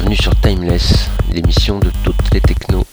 bienvenue sur Timeless, l'émission de toutes les technos.